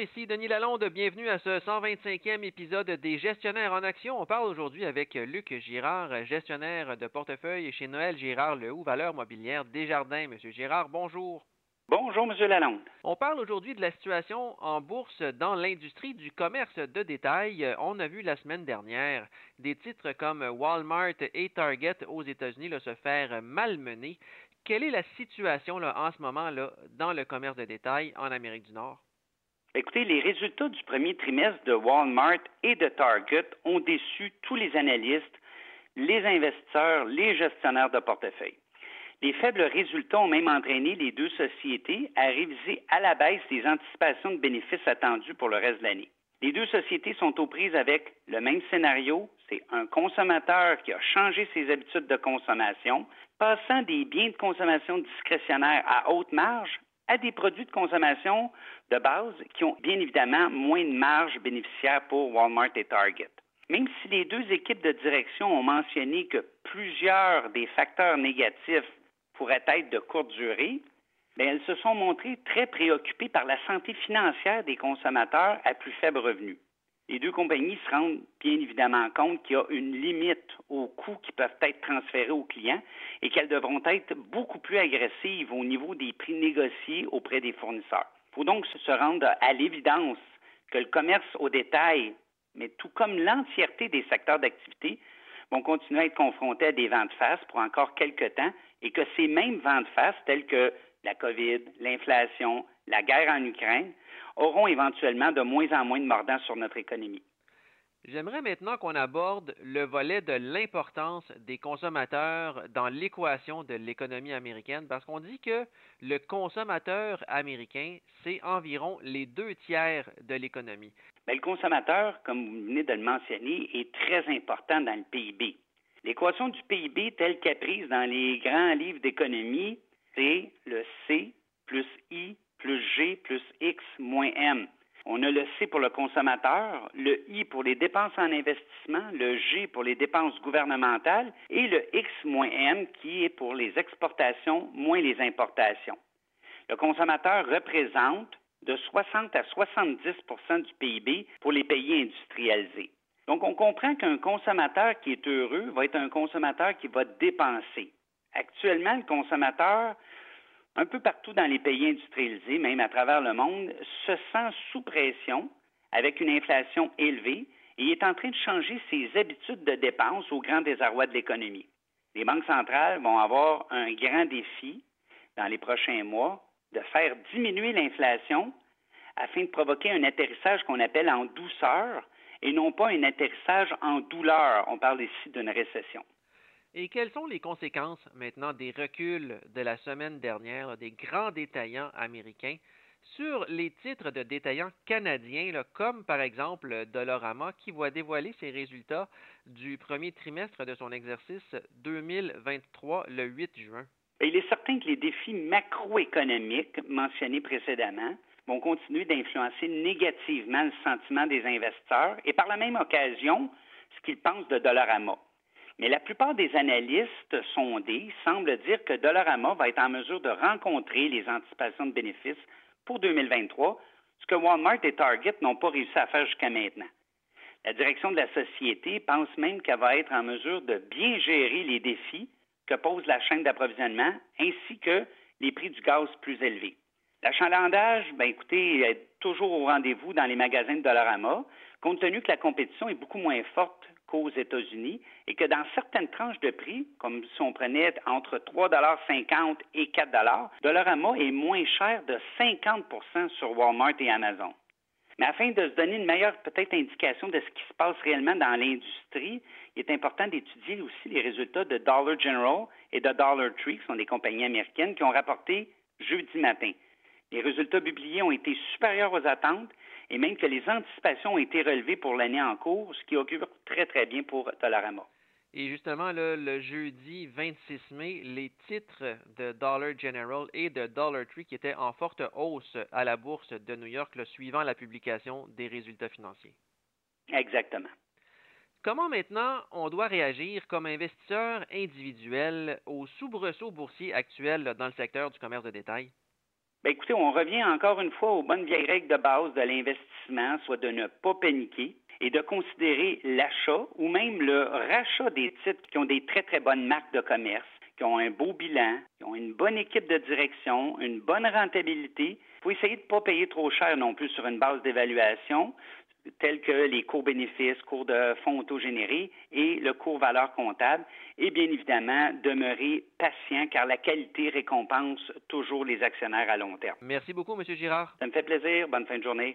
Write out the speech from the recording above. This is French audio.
ici Denis Lalonde. Bienvenue à ce 125e épisode des Gestionnaires en Action. On parle aujourd'hui avec Luc Girard, gestionnaire de portefeuille chez Noël Girard, le haut valeur mobilière Desjardins. Monsieur Girard, bonjour. Bonjour, Monsieur Lalonde. On parle aujourd'hui de la situation en bourse dans l'industrie du commerce de détail. On a vu la semaine dernière des titres comme Walmart et Target aux États-Unis se faire malmener. Quelle est la situation là, en ce moment là, dans le commerce de détail en Amérique du Nord? Écoutez, les résultats du premier trimestre de Walmart et de Target ont déçu tous les analystes, les investisseurs, les gestionnaires de portefeuille. Les faibles résultats ont même entraîné les deux sociétés à réviser à la baisse les anticipations de bénéfices attendus pour le reste de l'année. Les deux sociétés sont aux prises avec le même scénario, c'est un consommateur qui a changé ses habitudes de consommation, passant des biens de consommation discrétionnaires à haute marge à des produits de consommation de base qui ont bien évidemment moins de marge bénéficiaire pour Walmart et Target. Même si les deux équipes de direction ont mentionné que plusieurs des facteurs négatifs pourraient être de courte durée, bien, elles se sont montrées très préoccupées par la santé financière des consommateurs à plus faible revenu les deux compagnies se rendent bien évidemment compte qu'il y a une limite aux coûts qui peuvent être transférés aux clients et qu'elles devront être beaucoup plus agressives au niveau des prix négociés auprès des fournisseurs. Il faut donc se rendre à l'évidence que le commerce au détail, mais tout comme l'entièreté des secteurs d'activité, vont continuer à être confrontés à des ventes face pour encore quelques temps et que ces mêmes ventes face, telles que la COVID, l'inflation, la guerre en Ukraine, auront éventuellement de moins en moins de mordants sur notre économie. J'aimerais maintenant qu'on aborde le volet de l'importance des consommateurs dans l'équation de l'économie américaine, parce qu'on dit que le consommateur américain, c'est environ les deux tiers de l'économie. Ben, le consommateur, comme vous venez de le mentionner, est très important dans le PIB. L'équation du PIB telle qu'elle prise dans les grands livres d'économie, c'est le C plus I plus G plus X moins M. On a le C pour le consommateur, le I pour les dépenses en investissement, le G pour les dépenses gouvernementales et le X moins M qui est pour les exportations moins les importations. Le consommateur représente de 60 à 70% du PIB pour les pays industrialisés. Donc, on comprend qu'un consommateur qui est heureux va être un consommateur qui va dépenser. Actuellement, le consommateur un peu partout dans les pays industrialisés, même à travers le monde, se sent sous pression avec une inflation élevée et est en train de changer ses habitudes de dépenses au grand désarroi de l'économie. Les banques centrales vont avoir un grand défi dans les prochains mois de faire diminuer l'inflation afin de provoquer un atterrissage qu'on appelle en douceur et non pas un atterrissage en douleur. On parle ici d'une récession. Et quelles sont les conséquences maintenant des reculs de la semaine dernière des grands détaillants américains sur les titres de détaillants canadiens, comme par exemple Dolorama, qui voit dévoiler ses résultats du premier trimestre de son exercice 2023 le 8 juin? Il est certain que les défis macroéconomiques mentionnés précédemment vont continuer d'influencer négativement le sentiment des investisseurs et par la même occasion ce qu'ils pensent de Dolorama. Mais la plupart des analystes sondés semblent dire que Dollarama va être en mesure de rencontrer les anticipations de bénéfices pour 2023, ce que Walmart et Target n'ont pas réussi à faire jusqu'à maintenant. La direction de la société pense même qu'elle va être en mesure de bien gérer les défis que pose la chaîne d'approvisionnement ainsi que les prix du gaz plus élevés. L'achalandage, ben écoutez, est toujours au rendez-vous dans les magasins de Dollarama, compte tenu que la compétition est beaucoup moins forte qu'aux États-Unis et que dans certaines tranches de prix, comme si on prenait entre 3,50 et 4 Dollarama est moins cher de 50% sur Walmart et Amazon. Mais afin de se donner une meilleure peut-être indication de ce qui se passe réellement dans l'industrie, il est important d'étudier aussi les résultats de Dollar General et de Dollar Tree, qui sont des compagnies américaines qui ont rapporté jeudi matin. Les résultats publiés ont été supérieurs aux attentes et même que les anticipations ont été relevées pour l'année en cours, ce qui augure très, très bien pour Dollarama. Et justement, le jeudi 26 mai, les titres de Dollar General et de Dollar Tree qui étaient en forte hausse à la bourse de New York, suivant la publication des résultats financiers. Exactement. Comment maintenant on doit réagir comme investisseur individuel aux soubresauts boursiers actuels dans le secteur du commerce de détail? Bien, écoutez, on revient encore une fois aux bonnes vieilles règles de base de l'investissement, soit de ne pas paniquer et de considérer l'achat ou même le rachat des titres qui ont des très, très bonnes marques de commerce, qui ont un beau bilan, qui ont une bonne équipe de direction, une bonne rentabilité. Il faut essayer de ne pas payer trop cher non plus sur une base d'évaluation tels que les cours bénéfices, cours de fonds autogénérés et le cours valeur comptable, et bien évidemment demeurer patient car la qualité récompense toujours les actionnaires à long terme. Merci beaucoup, M. Girard. Ça me fait plaisir. Bonne fin de journée.